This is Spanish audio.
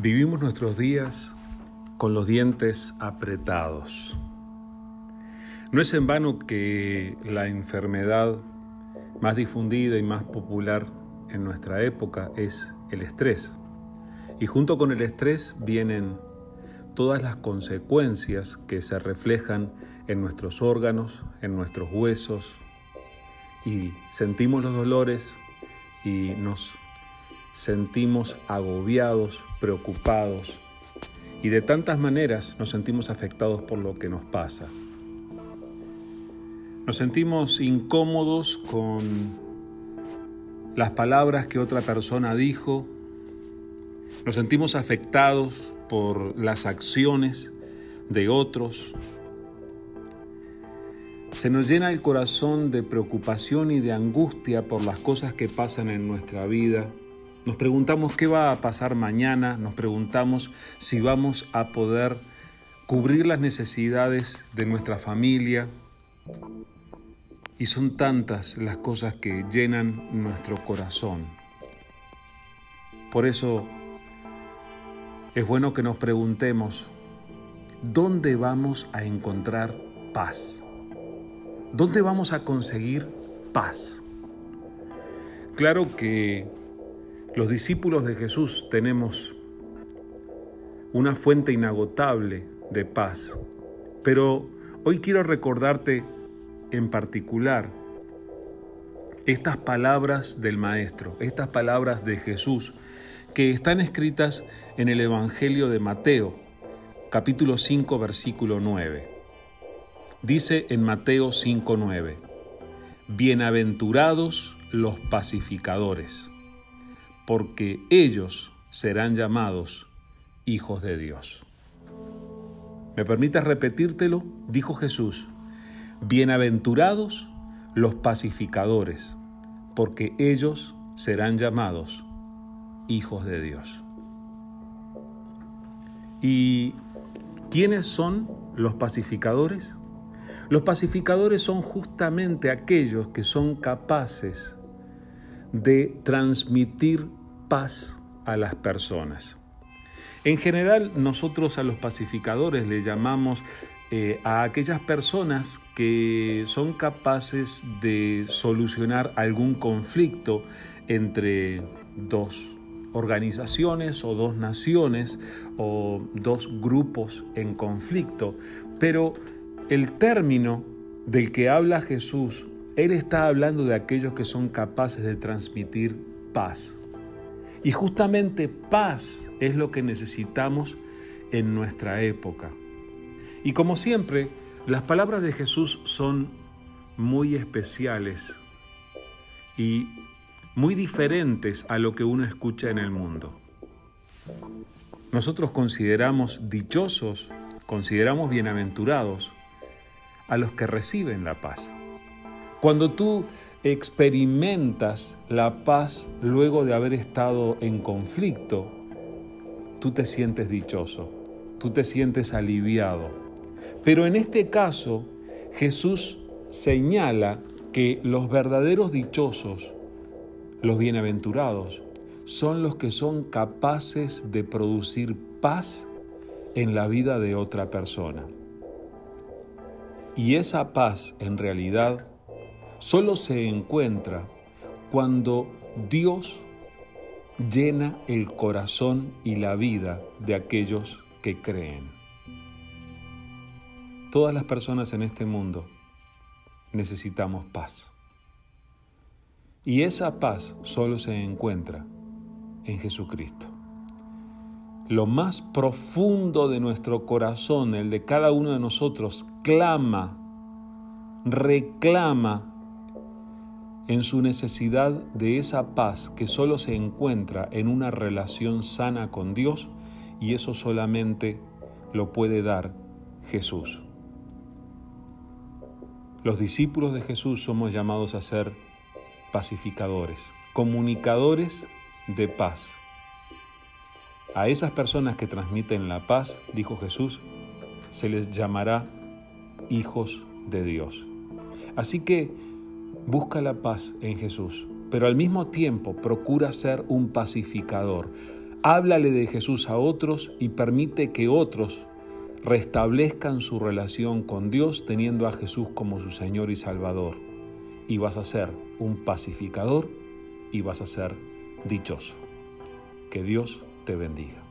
Vivimos nuestros días con los dientes apretados. No es en vano que la enfermedad más difundida y más popular en nuestra época es el estrés. Y junto con el estrés vienen todas las consecuencias que se reflejan en nuestros órganos, en nuestros huesos, y sentimos los dolores y nos sentimos agobiados, preocupados y de tantas maneras nos sentimos afectados por lo que nos pasa. Nos sentimos incómodos con las palabras que otra persona dijo, nos sentimos afectados por las acciones de otros, se nos llena el corazón de preocupación y de angustia por las cosas que pasan en nuestra vida nos preguntamos qué va a pasar mañana, nos preguntamos si vamos a poder cubrir las necesidades de nuestra familia. Y son tantas las cosas que llenan nuestro corazón. Por eso es bueno que nos preguntemos, ¿dónde vamos a encontrar paz? ¿Dónde vamos a conseguir paz? Claro que los discípulos de Jesús tenemos una fuente inagotable de paz, pero hoy quiero recordarte en particular estas palabras del Maestro, estas palabras de Jesús, que están escritas en el Evangelio de Mateo, capítulo 5, versículo 9. Dice en Mateo 5, 9, Bienaventurados los pacificadores porque ellos serán llamados hijos de Dios. ¿Me permites repetírtelo? Dijo Jesús, bienaventurados los pacificadores, porque ellos serán llamados hijos de Dios. ¿Y quiénes son los pacificadores? Los pacificadores son justamente aquellos que son capaces de transmitir paz a las personas. En general, nosotros a los pacificadores le llamamos eh, a aquellas personas que son capaces de solucionar algún conflicto entre dos organizaciones o dos naciones o dos grupos en conflicto. Pero el término del que habla Jesús, Él está hablando de aquellos que son capaces de transmitir paz. Y justamente paz es lo que necesitamos en nuestra época. Y como siempre, las palabras de Jesús son muy especiales y muy diferentes a lo que uno escucha en el mundo. Nosotros consideramos dichosos, consideramos bienaventurados a los que reciben la paz. Cuando tú experimentas la paz luego de haber estado en conflicto, tú te sientes dichoso, tú te sientes aliviado. Pero en este caso, Jesús señala que los verdaderos dichosos, los bienaventurados, son los que son capaces de producir paz en la vida de otra persona. Y esa paz en realidad solo se encuentra cuando Dios llena el corazón y la vida de aquellos que creen. Todas las personas en este mundo necesitamos paz. Y esa paz solo se encuentra en Jesucristo. Lo más profundo de nuestro corazón, el de cada uno de nosotros, clama, reclama en su necesidad de esa paz que solo se encuentra en una relación sana con Dios y eso solamente lo puede dar Jesús. Los discípulos de Jesús somos llamados a ser pacificadores, comunicadores de paz. A esas personas que transmiten la paz, dijo Jesús, se les llamará hijos de Dios. Así que busca la paz en Jesús, pero al mismo tiempo procura ser un pacificador. Háblale de Jesús a otros y permite que otros restablezcan su relación con Dios teniendo a Jesús como su Señor y Salvador. Y vas a ser un pacificador y vas a ser dichoso. Que Dios te bendiga.